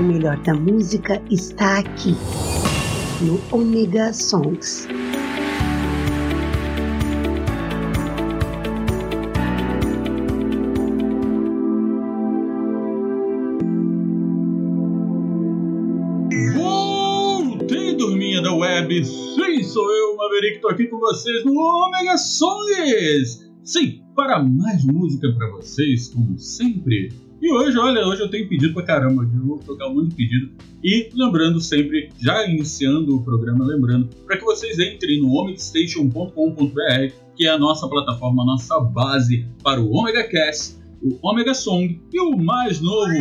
O melhor da música está aqui, no Omega Songs. Voltei, turminha da web. Sim, sou eu, Maverick, tô aqui com vocês no Omega Songs. Sim, para mais música para vocês, como sempre. E hoje, olha, hoje eu tenho pedido pra caramba, eu vou tocar um monte de pedido. E lembrando sempre, já iniciando o programa, lembrando, para que vocês entrem no omegastation.com.br, que é a nossa plataforma, a nossa base para o Omega Cast, o Omega Song e o mais novo,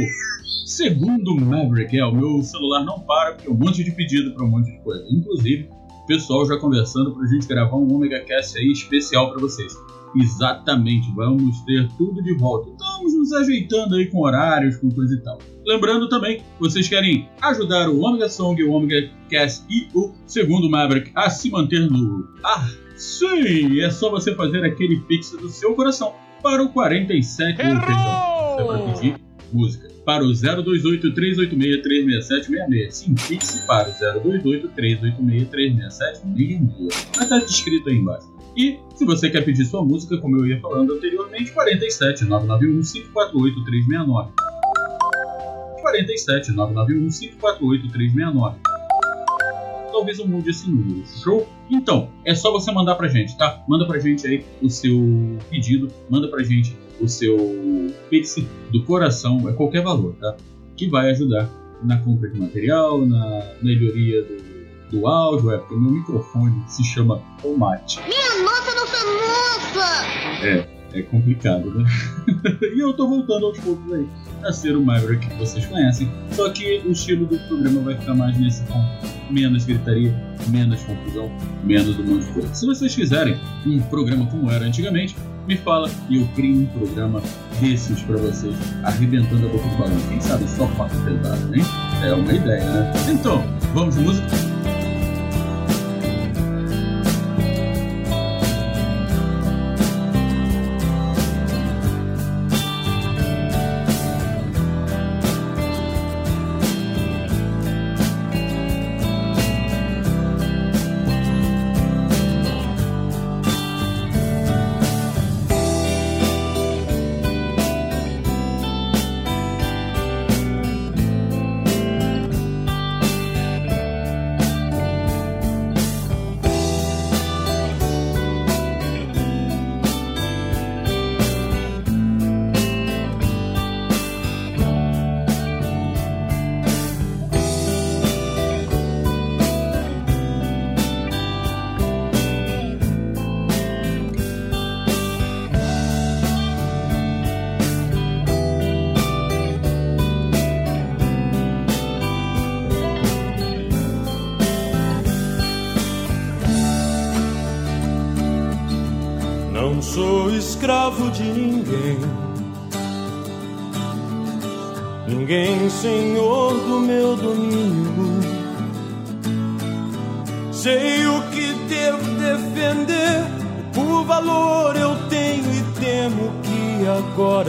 segundo Maverick. É, o meu celular não para, porque é um monte de pedido para um monte de coisa. Inclusive, pessoal já conversando para a gente gravar um Omega Cast aí especial para vocês. Exatamente, vamos ter tudo de volta. Estamos nos ajeitando aí com horários, com coisa e tal. Lembrando também, vocês querem ajudar o Omega Song, o Omega Cast e o segundo Maverick a se manter no ar? Sim, é só você fazer aquele pix do seu coração para o 47 perdão, é para pedir música para o 028 386 36766. Sim, pix para o 028 386 36766. Vai estar descrito aí embaixo. E se você quer pedir sua música, como eu ia falando anteriormente, 47 991 548 369. 47 991 548 369. Talvez eu mude esse número. Show? Então, é só você mandar pra gente, tá? Manda pra gente aí o seu pedido, manda pra gente o seu Pix do coração, é qualquer valor, tá? Que vai ajudar na compra de material, na melhoria do, do áudio, é porque meu microfone se chama Tomate. Minha nossa, nossa, nossa! É, é complicado, né? e eu tô voltando aos poucos aí a ser o Maverick que vocês conhecem, só que o estilo do programa vai ficar mais nesse tom. Menos gritaria, menos confusão, menos um monte de coisa. Se vocês quiserem um programa como era antigamente, me fala e eu crio um programa desses pra vocês, arrebentando a boca do balão. Quem sabe só papo pesado, hein? É uma ideia, né? Então, vamos de música?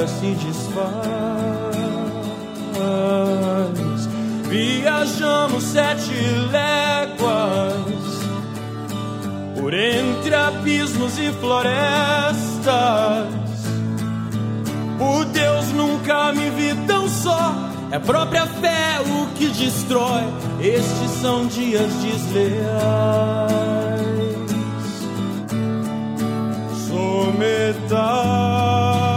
Se desfaz. Viajamos sete léguas por entre abismos e florestas. Por Deus nunca me vi tão só. É própria fé o que destrói. Estes são dias desleais. Sou metal.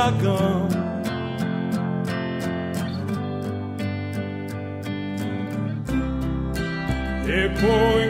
Sopro do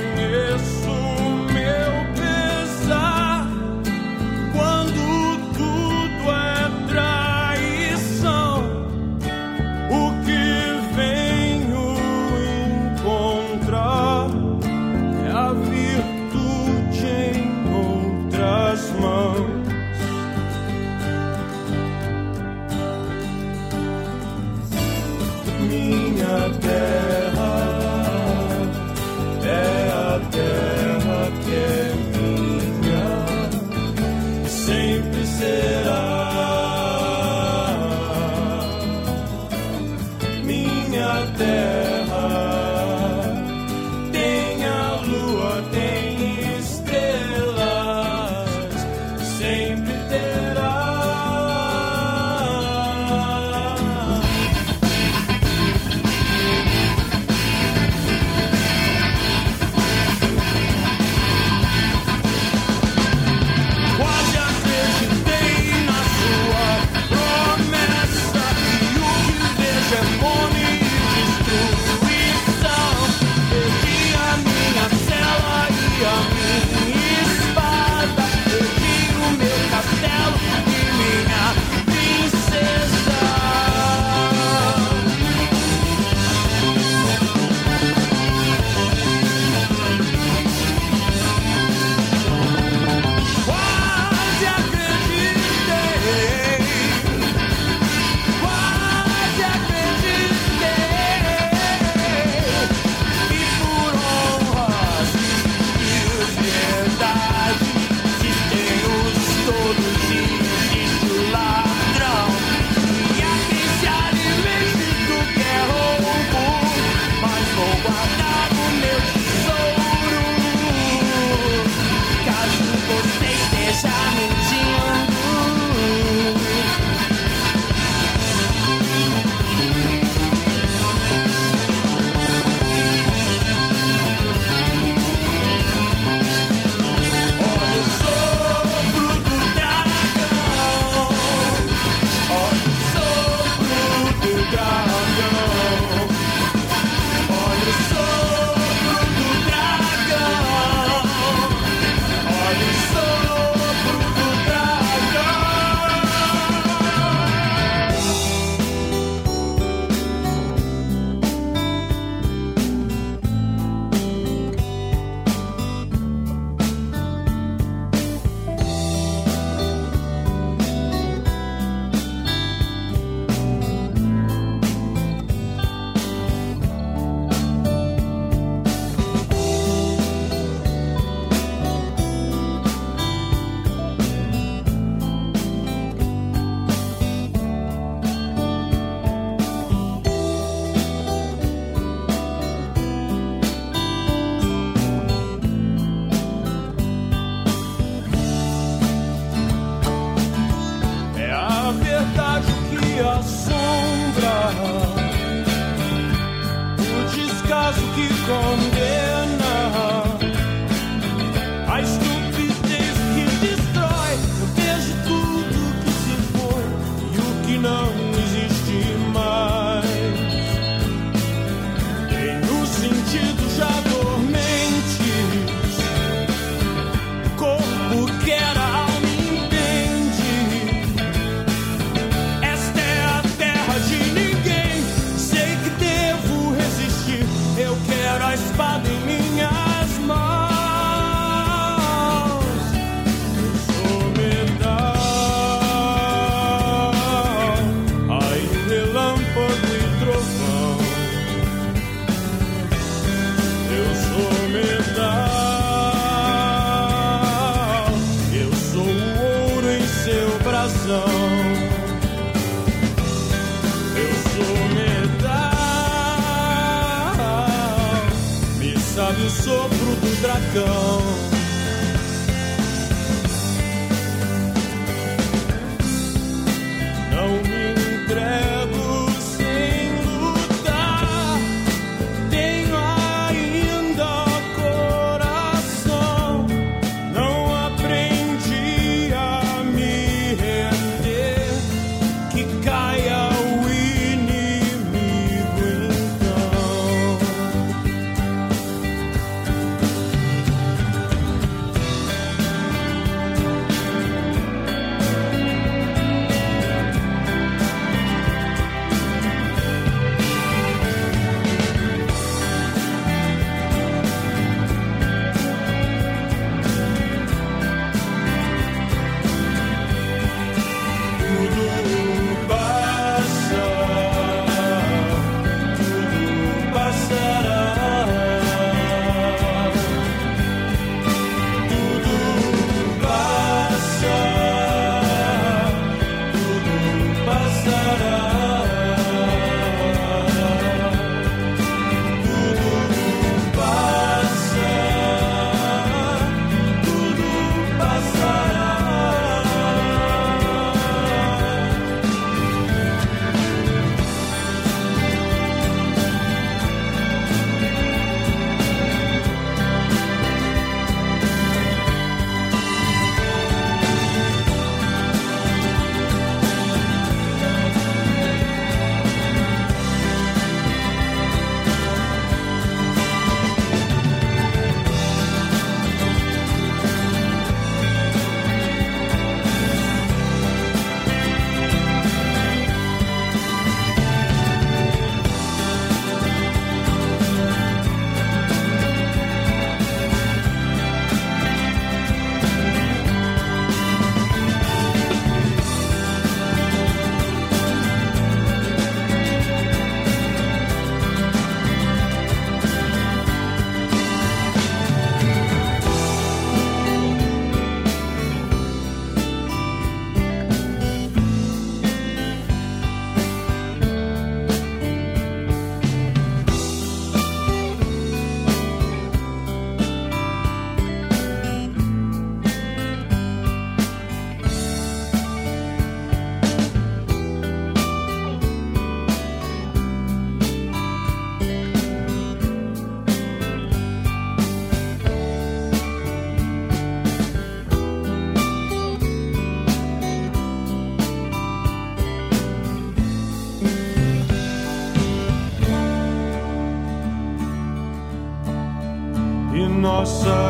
nossa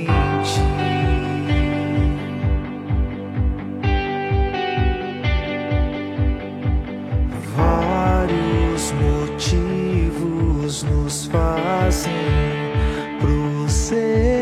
sentir. say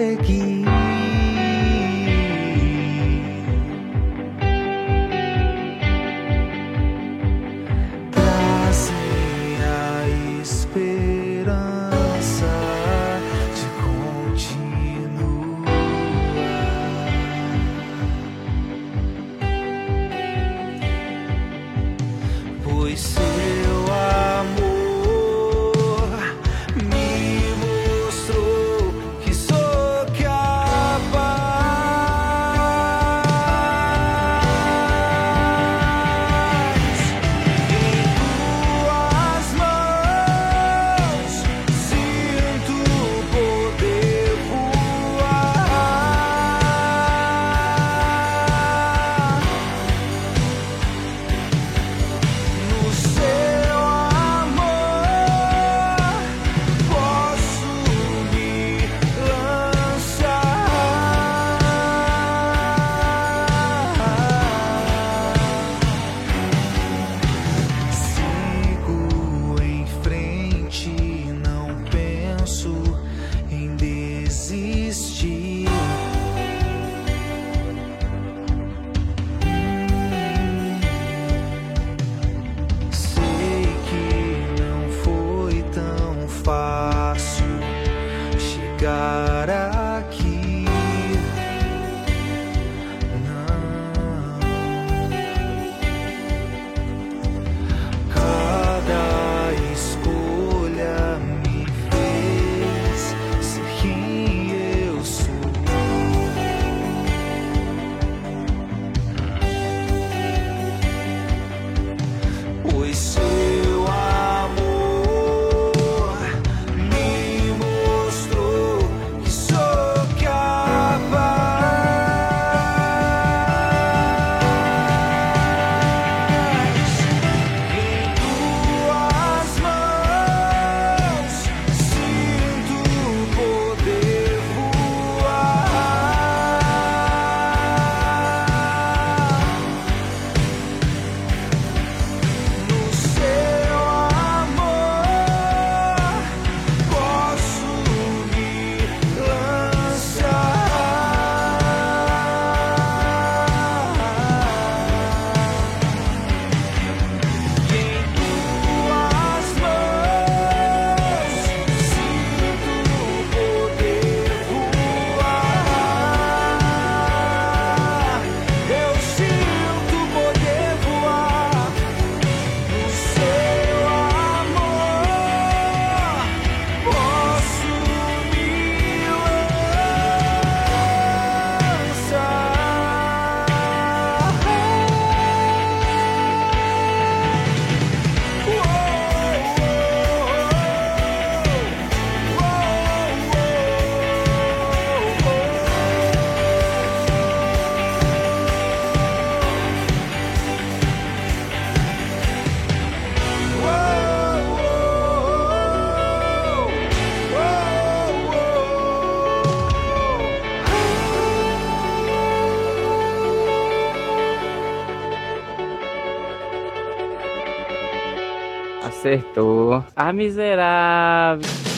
Acertou. Ah, miserável.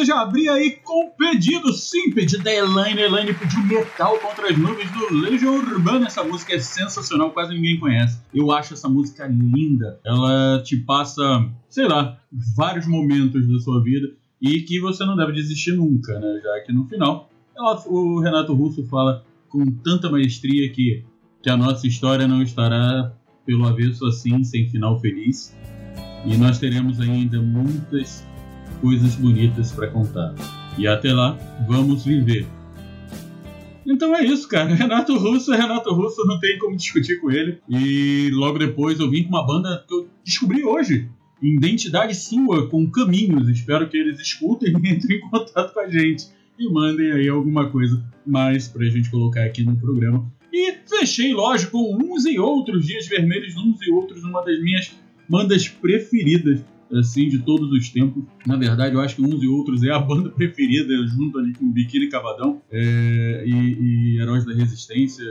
Sequência já abri aí com pedido, sim, pedido da Elaine. Elaine pediu Metal contra as Nuvens do Legião Urbana. Essa música é sensacional, quase ninguém conhece. Eu acho essa música linda. Ela te passa, sei lá, vários momentos da sua vida e que você não deve desistir nunca, né? Já que no final, ela- o Renato Russo fala com tanta maestria que, que a nossa história não estará pelo avesso assim, sem final feliz. E nós teremos ainda muitas coisas bonitas para contar. E até lá, vamos viver. Então é isso, cara. Renato Russo é Renato Russo, não tem como discutir com ele. E logo depois eu vim com uma banda que eu descobri hoje. Identidade Sua, com Caminhos. Espero que eles escutem e entrem em contato com a gente. e mandem aí alguma coisa mais pra gente colocar aqui no programa. E fechei, lógico, uns e outros Dias Vermelhos, uns e outros, uma das minhas bandas preferidas, assim, de todos os tempos. Na verdade, eu acho que uns e outros é a banda preferida, junto ali com Biquíni Cavadão é, e, e Heróis da Resistência.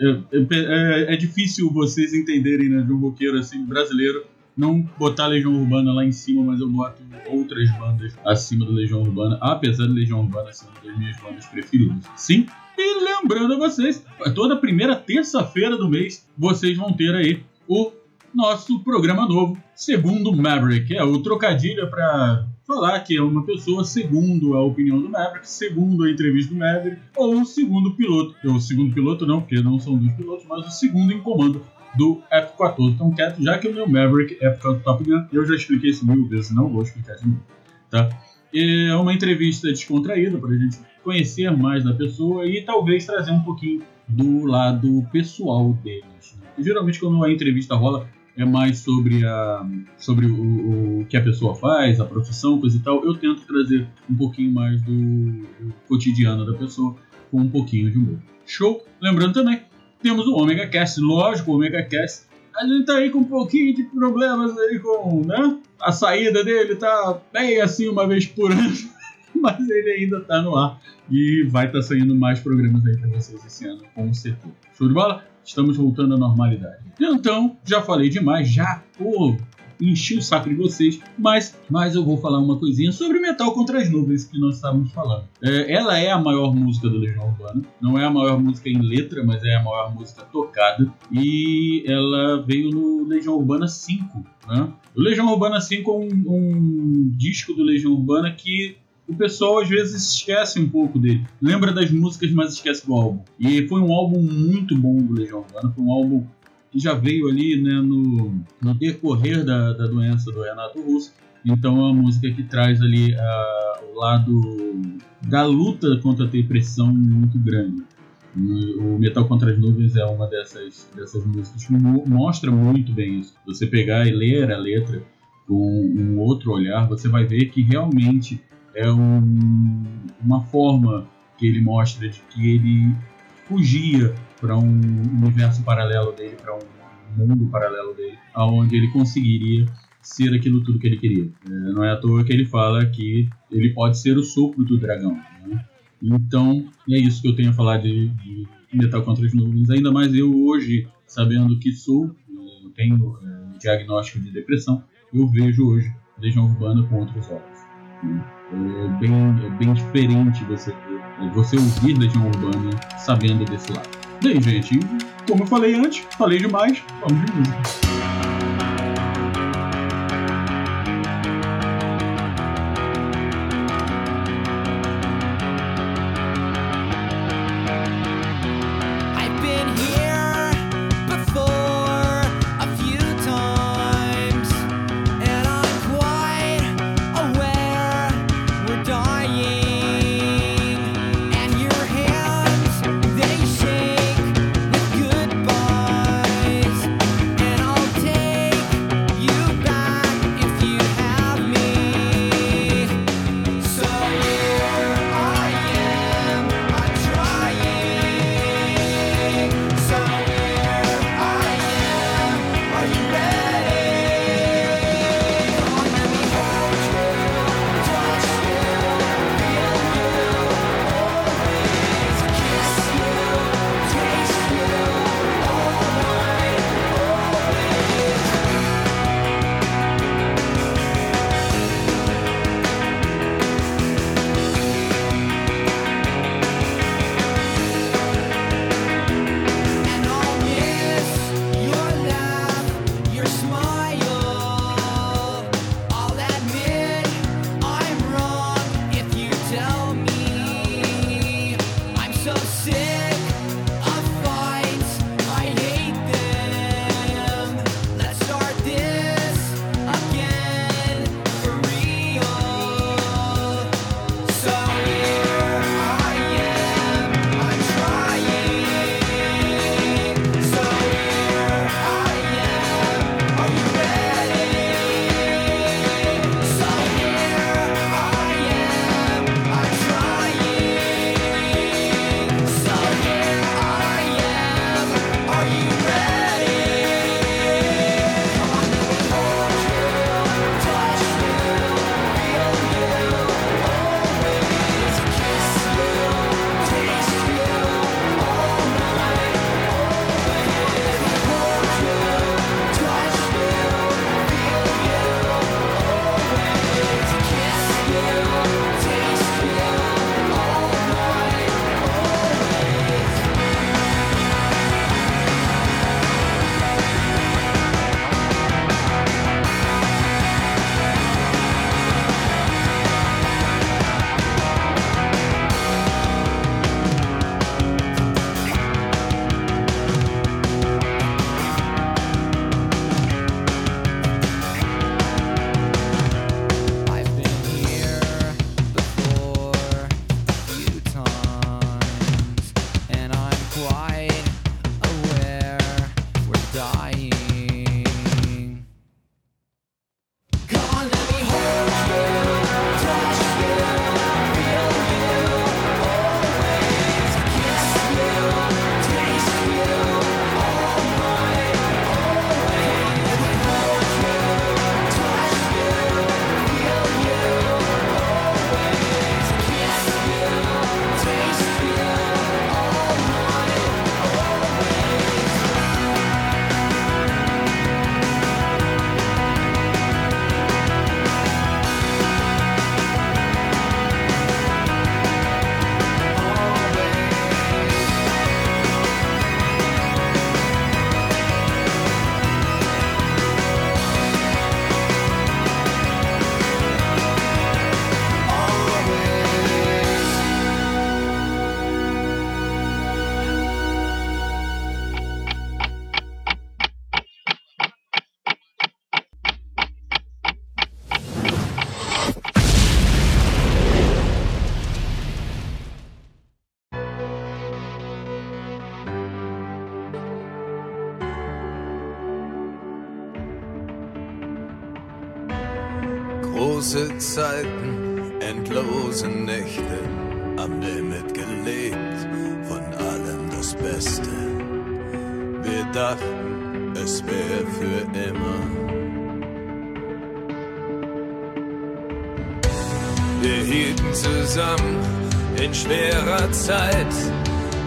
É, é, é, é difícil vocês entenderem, né, de um roqueiro assim, brasileiro, não botar Legião Urbana lá em cima, mas eu boto outras bandas acima do Legião Urbana, apesar de Legião Urbana ser uma das minhas bandas preferidas. Sim, e lembrando a vocês, toda primeira terça-feira do mês, vocês vão ter aí o nosso programa novo, segundo Maverick. É o trocadilho para falar que é uma pessoa segundo a opinião do Maverick, segundo a entrevista do Maverick, ou segundo piloto. O segundo piloto não, porque não são dois pilotos, mas o segundo em comando do F-14. Então, quieto, já que o meu Maverick é por causa do Top Gun, eu já expliquei isso mil vezes, não vou explicar de novo, tá? É uma entrevista descontraída para a gente conhecer mais da pessoa e talvez trazer um pouquinho do lado pessoal deles. Né? Geralmente, quando a entrevista rola, é mais sobre, a, sobre o, o, que a pessoa faz, a profissão, coisa e tal. Eu tento trazer um pouquinho mais do, cotidiano da pessoa com um pouquinho de humor. Show? Lembrando também, temos o Omega Cast, lógico, o Omega Cast. A gente tá aí com um pouquinho de problemas aí com, né? A saída dele tá bem assim uma vez por ano, mas ele ainda tá no ar e vai estar tá saindo mais programas aí para vocês esse ano, com certeza. Show de bola? Estamos voltando à normalidade. Então, já falei demais, já pô, enchi o saco de vocês, mas, mas eu vou falar uma coisinha sobre Metal contra as Nuvens que nós estávamos falando. É, ela é a maior música do Legião Urbana, não é a maior música em letra, mas é a maior música tocada, e ela veio no Legião Urbana 5. Né? O Legião Urbana 5 é um, um disco do Legião Urbana que o pessoal às vezes esquece um pouco dele. Lembra das músicas, mas esquece do álbum. E foi um álbum muito bom do Legião Urbana, foi um álbum que já veio ali né, no, no decorrer da, da doença do Renato Russo. Então é uma música que traz ali uh, o lado da luta contra a depressão muito grande. O Metal contra as Nuvens é uma dessas, dessas músicas que mostra muito bem isso. Você pegar e ler a letra com um outro olhar, você vai ver que realmente é um, uma forma que ele mostra de que ele fugia para um universo paralelo dele, para um mundo paralelo dele, aonde ele conseguiria ser aquilo tudo que ele queria. É, não é à toa que ele fala que ele pode ser o sopro do dragão. Né? Então, é isso que eu tenho a falar de, de Metal contra as Nuvens. Ainda mais eu hoje, sabendo que sou, eu tenho é, diagnóstico de depressão, eu vejo hoje Legião Urbana com outros olhos. É bem, é bem diferente você, você ouvir Legião Urbana sabendo desse lado. Bem, gente, como eu falei antes, falei demais, vamos de música. Große Zeiten, endlose Nächte, am Limit gelebt, von allem das Beste. Wir dachten, es wäre für immer. Wir hielten zusammen in schwerer Zeit,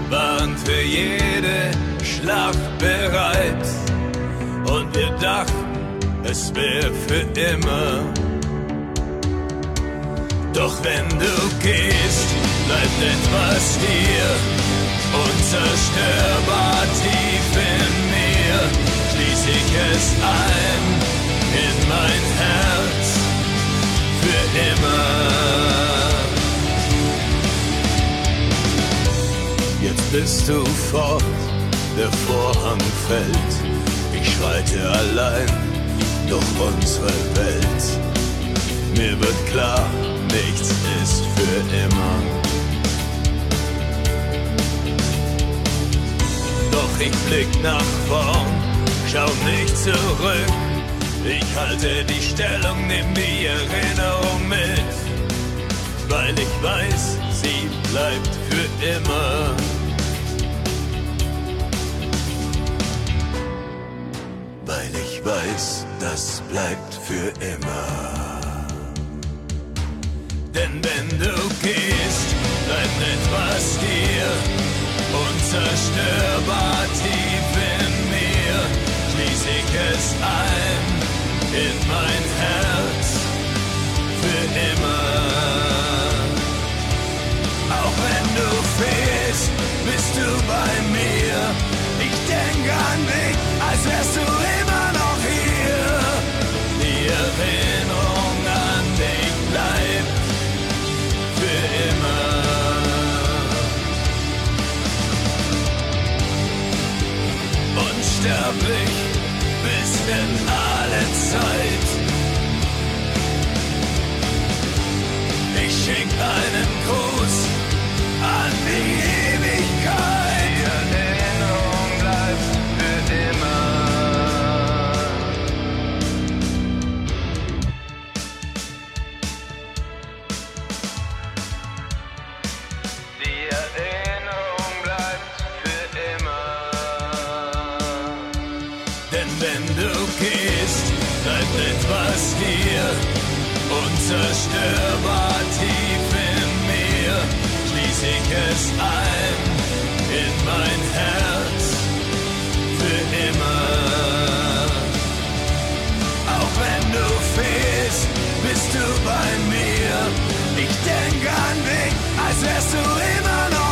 waren für jede Schlacht bereit. Und wir dachten, es wäre für immer. Doch wenn du gehst, bleibt etwas hier, unzerstörbar tief in mir. Schließ ich es ein in mein Herz für immer. Jetzt bist du fort, der Vorhang fällt. Ich schreite allein durch unsere Welt. Mir wird klar, nichts ist für immer. Doch ich blick nach vorn, schau nicht zurück. Ich halte die Stellung, nimm die Erinnerung mit, weil ich weiß, sie bleibt für immer. Weil ich weiß, das bleibt für immer. Wenn du gehst, bleibt etwas hier, unzerstörbar tief in mir. Schließ ich es ein in mein Herz für immer. Unsterblich bis in alle Zeit. Unzerstörbar tief in mir. Schließ ich es ein in mein Herz für immer. Auch wenn du fehlst, bist du bei mir. Ich denk an dich, als wärst du immer noch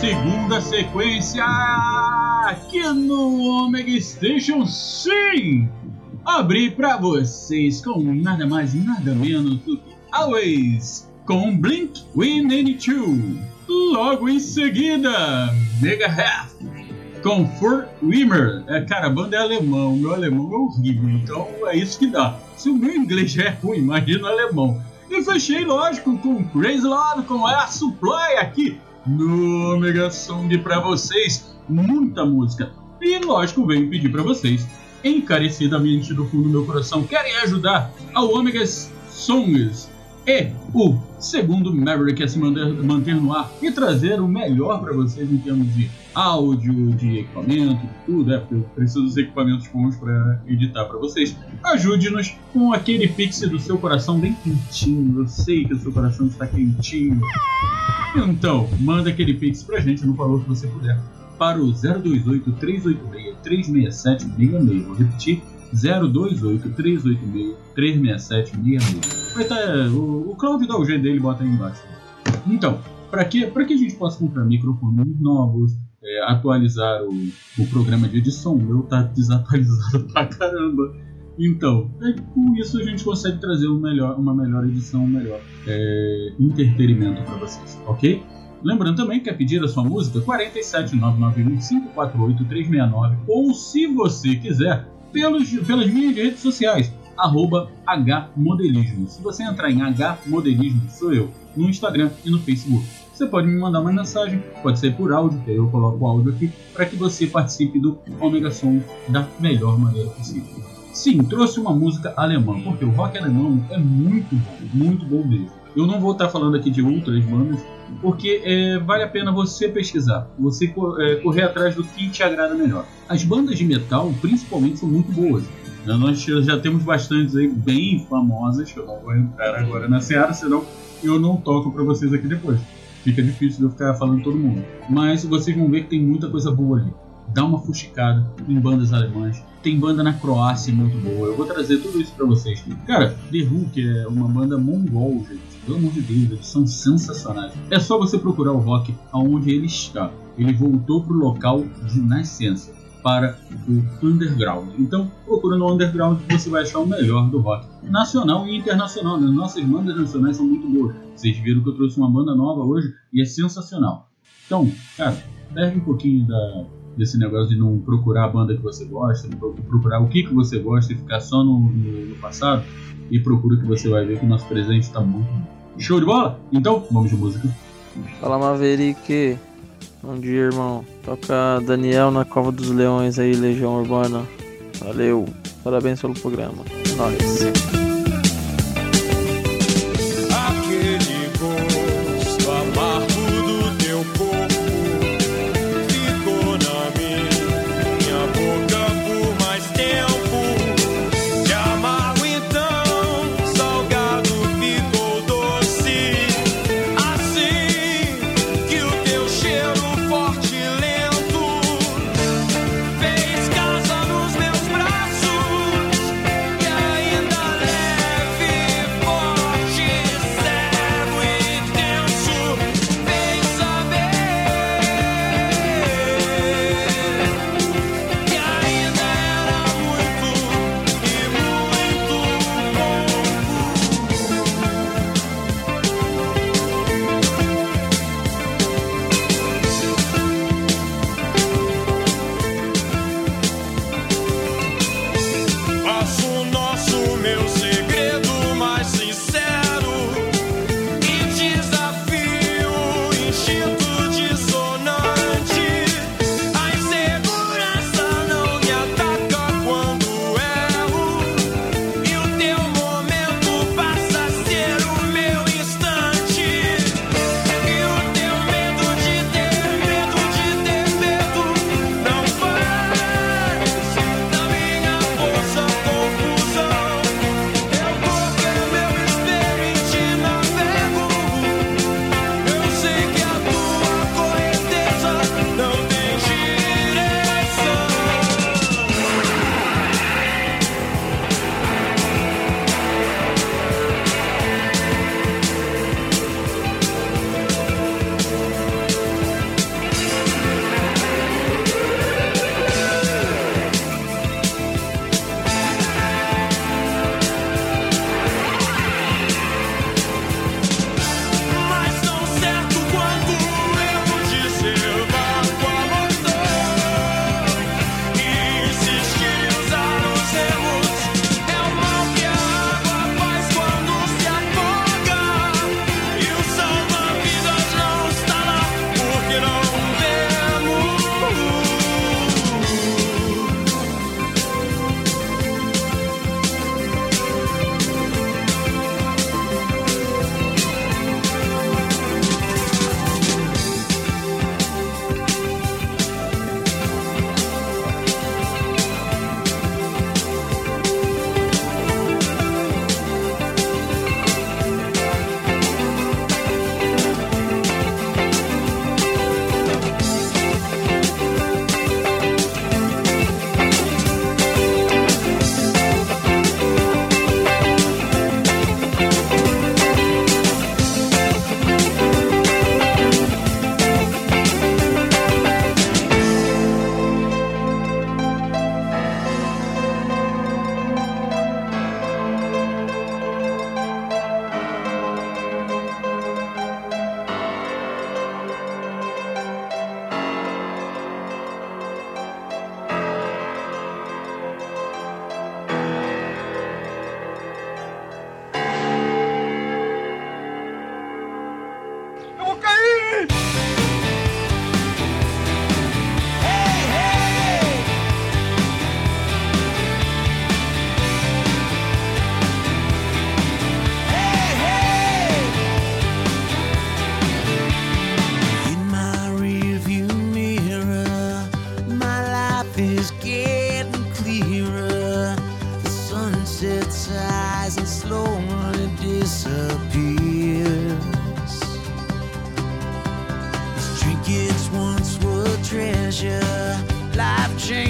segunda sequência aqui no Omega Station sim! Abri pra vocês com nada mais nada menos do que Always com Blink 182. Logo em seguida, Megadeth com For Wimmer. É, cara, a banda é alemão, meu alemão é horrível, então é isso que dá. Se o meu inglês já é ruim, imagina o alemão. E fechei, lógico, com Crazy Love, com Air Supply aqui no Omega Song pra vocês. Muita música. E lógico, venho pedir pra vocês, encarecidamente do fundo do meu coração, querem ajudar ao Omega Songs e o segundo Maverick a se manter, manter no ar e trazer o melhor para vocês em termos de áudio, de equipamento, tudo, é, porque eu preciso dos equipamentos bons para editar para vocês. Ajude-nos com aquele pix do seu coração bem quentinho. Eu sei que o seu coração está quentinho. Então, manda aquele pix pra gente no valor que você puder para o 028 386 367 66. Vou repetir. 028 386 367 66. Vai tá, o, o Claudio dá o jeito dele e bota aí embaixo. Então, para que, pra que a gente possa comprar microfones novos, é, atualizar o, o programa de edição, meu tá desatualizado pra caramba. Então, é, com isso a gente consegue trazer um melhor, uma melhor edição, um melhor é, entretenimento para vocês, ok? Lembrando também que quer pedir a sua música 47991548369 ou se você quiser pelos, pelas minhas redes sociais hmodelismo. Se você entrar em hmodelismo, sou eu, no Instagram e no Facebook. Você pode me mandar uma mensagem, pode ser por áudio, que aí eu coloco o áudio aqui, para que você participe do Omega Som da melhor maneira possível. Sim, trouxe uma música alemã, porque o rock alemão é muito bom, muito bom mesmo. Eu não vou estar falando aqui de outras bandas, porque é, vale a pena você pesquisar, você é, correr atrás do que te agrada melhor. As bandas de metal, principalmente, são muito boas. Né, Nós já temos bastantes aí bem famosas, que eu não vou entrar agora na seara, senão eu não toco para vocês aqui depois. Fica difícil de eu ficar falando todo mundo. Mas vocês vão ver que tem muita coisa boa ali. Dá uma fuxicada em bandas alemãs. Tem banda na Croácia muito boa. Eu vou trazer tudo isso pra vocês. Cara, The que é uma banda mongol, gente. Pelo amor de Deus, eles são sensacionais. É só você procurar o rock aonde ele está. Ele voltou pro local de nascença. para o underground. Então, procura no underground você vai achar o melhor do rock nacional e internacional. As nossas bandas nacionais são muito boas. Vocês viram que eu trouxe uma banda nova hoje e é sensacional. Então, cara, perde um pouquinho da, desse negócio de não procurar a banda que você gosta, procurar o que, que você gosta e ficar só no, no, no passado e procura que você vai ver que o nosso presente está muito. Show de bola? Então, vamos de música. Fala Maverick. Bom dia, irmão. Toca Daniel na Cova dos Leões aí, Legião Urbana. Valeu. Parabéns pelo programa. Nós. change.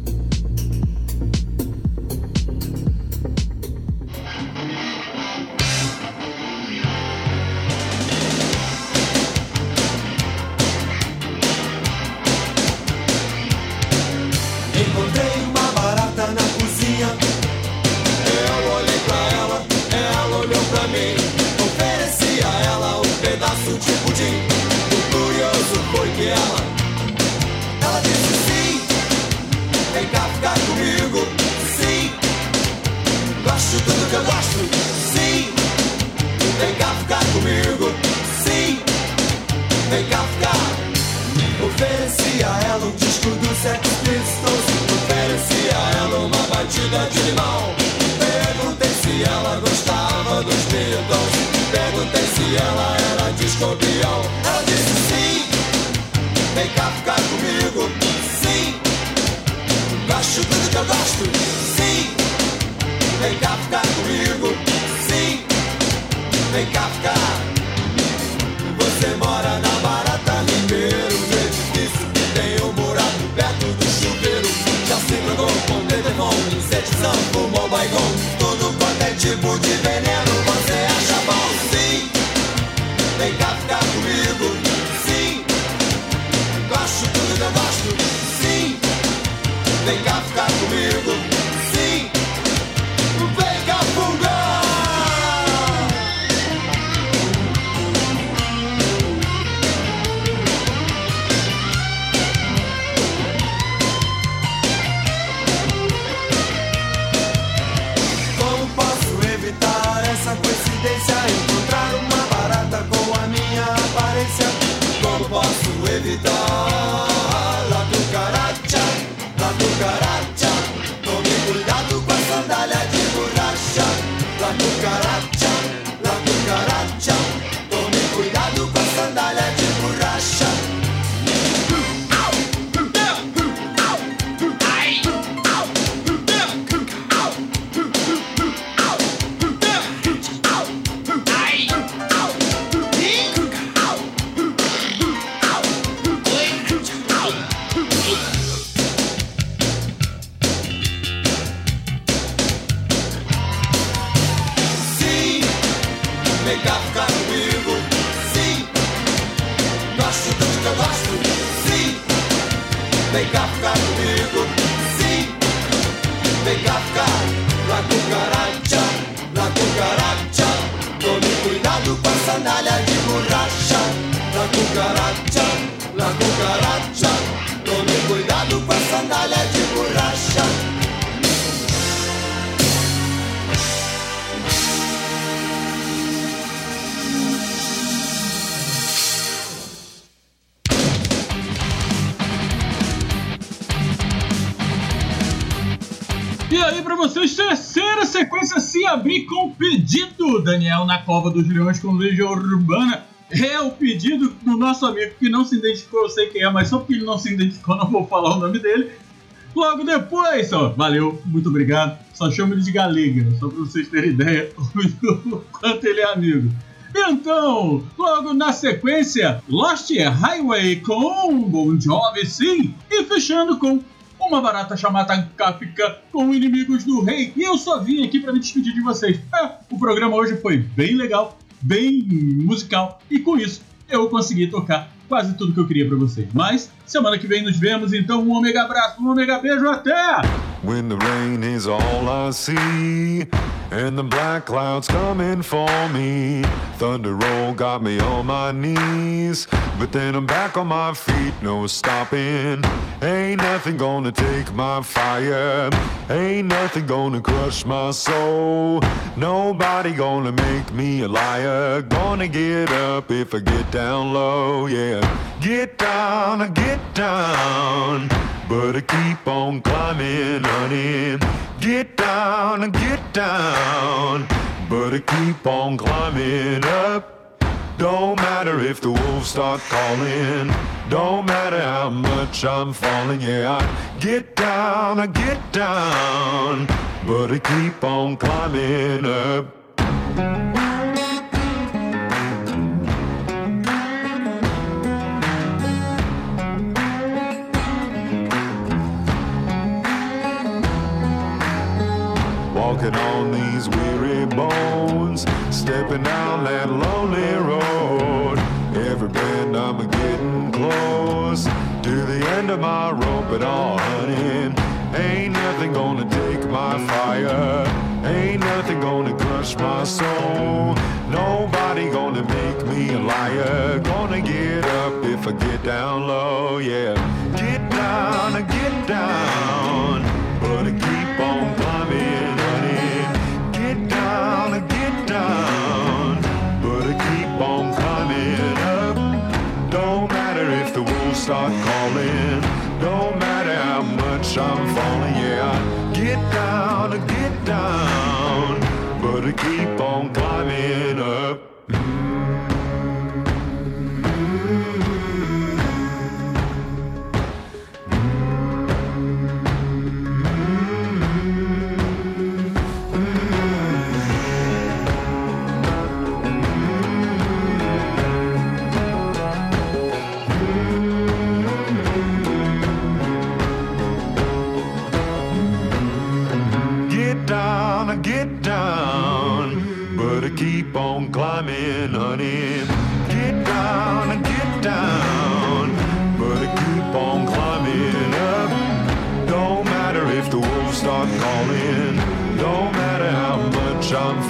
Que eu gosto, sim. Vem cá ficar comigo, sim. Vem cá ficar. Ofereci a ela um disco do Sex Pistols. Ofereci a ela uma batida de limão. Perguntei se ela gostava dos Beatles. Perguntei se ela era discobião Ela disse sim. Vem cá ficar comigo. Sim. Gosto tudo que eu gosto Vem cá ficar comigo. Sim. Vem cá ficar. Você mora na Barata Ribeiro. No edifício que tem um buraco perto do chuveiro. Já se drogou com telefone, insetizão, fumou baigon Tudo quanto é tipo de veneno você acha bom? Sim, vem cá ficar comigo. Sim, gosto tudo que eu gosto. Sim, vem cá ficar Daniel na Cova dos Leões com Legião Urbana. É o pedido do nosso amigo que não se identificou, eu sei quem é, mas só porque ele não se identificou, não vou falar o nome dele. Logo depois, ó, valeu, muito obrigado. Só chamo ele de Galega, só pra vocês terem ideia do quanto ele é amigo. Então, logo na sequência, Lost Highway com Bon Jovi, sim, e fechando com uma barata chamada Kafka com inimigos do rei. E eu só vim aqui para me despedir de vocês. É, o programa hoje foi bem legal, bem musical, e com isso eu consegui tocar quase tudo que eu queria para vocês. Mas semana que vem nos vemos, então um omega abraço, um omega beijo, até! When the rain is all I see, and the black clouds coming for me. Thunder roll got me on my knees, but then I'm back on my feet, no stopping. Ain't nothing gonna take my fire, ain't nothing gonna crush my soul. Nobody gonna make me a liar. Gonna get up if I get down low, yeah. Get down, get down. But I keep on climbing, honey. Get down and get down. But I keep on climbing up. Don't matter if the wolves start calling. Don't matter how much I'm falling. Yeah, I get down, I get down. But I keep on climbing up. Walking on these weary bones, stepping down that lonely road. Every bend I'm getting close to the end of my rope, but all honey, ain't nothing gonna take my fire. Ain't nothing gonna crush my soul. Nobody gonna make me a liar. Gonna get up if I get down low, yeah. Get down, get down, start calling. Don't matter how much I'm falling, yeah. Get down, get down, but I keep on climbing Jean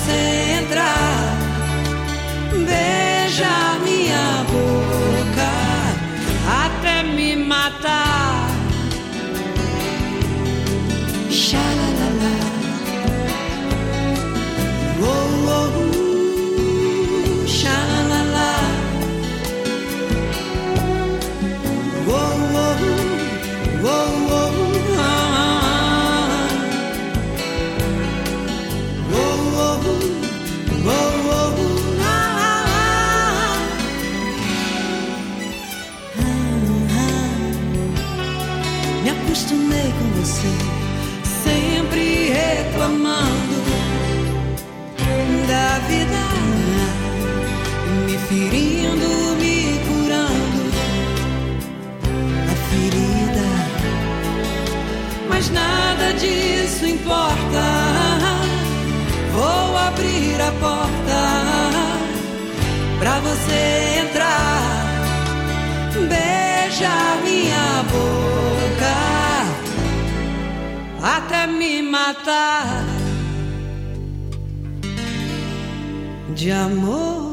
você entrar. Beija. você entrar, beija minha boca até me matar de amor.